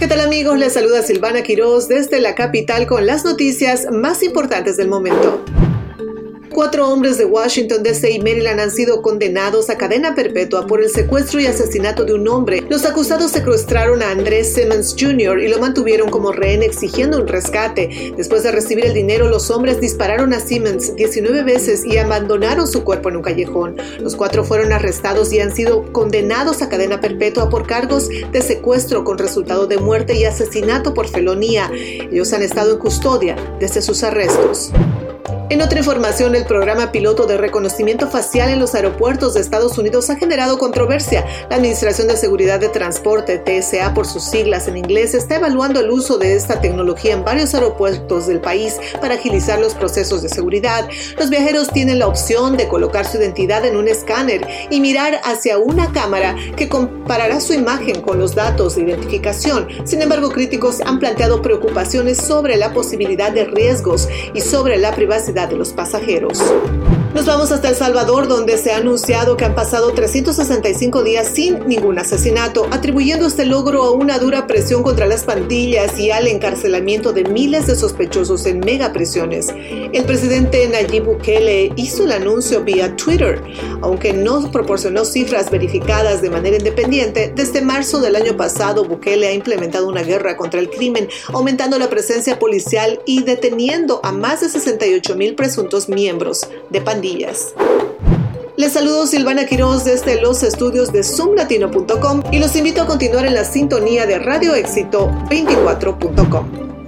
¿Qué tal amigos? Les saluda Silvana Quiroz desde la capital con las noticias más importantes del momento. Cuatro hombres de Washington, D.C. y Maryland han sido condenados a cadena perpetua por el secuestro y asesinato de un hombre. Los acusados secuestraron a Andrés Simmons Jr. y lo mantuvieron como rehén exigiendo un rescate. Después de recibir el dinero, los hombres dispararon a Simmons 19 veces y abandonaron su cuerpo en un callejón. Los cuatro fueron arrestados y han sido condenados a cadena perpetua por cargos de secuestro con resultado de muerte y asesinato por felonía. Ellos han estado en custodia desde sus arrestos. En otra información, el programa piloto de reconocimiento facial en los aeropuertos de Estados Unidos ha generado controversia. La Administración de Seguridad de Transporte, TSA por sus siglas en inglés, está evaluando el uso de esta tecnología en varios aeropuertos del país para agilizar los procesos de seguridad. Los viajeros tienen la opción de colocar su identidad en un escáner y mirar hacia una cámara que comparará su imagen con los datos de identificación. Sin embargo, críticos han planteado preocupaciones sobre la posibilidad de riesgos y sobre la privacidad de los pasajeros. Nos vamos hasta El Salvador, donde se ha anunciado que han pasado 365 días sin ningún asesinato, atribuyendo este logro a una dura presión contra las pandillas y al encarcelamiento de miles de sospechosos en megaprisiones. El presidente Nayib Bukele hizo el anuncio vía Twitter, aunque no proporcionó cifras verificadas de manera independiente. Desde marzo del año pasado, Bukele ha implementado una guerra contra el crimen, aumentando la presencia policial y deteniendo a más de 68 presuntos miembros de pandillas les saludo Silvana Quiroz desde los estudios de zoomlatino.com y los invito a continuar en la sintonía de Radio Éxito 24.com.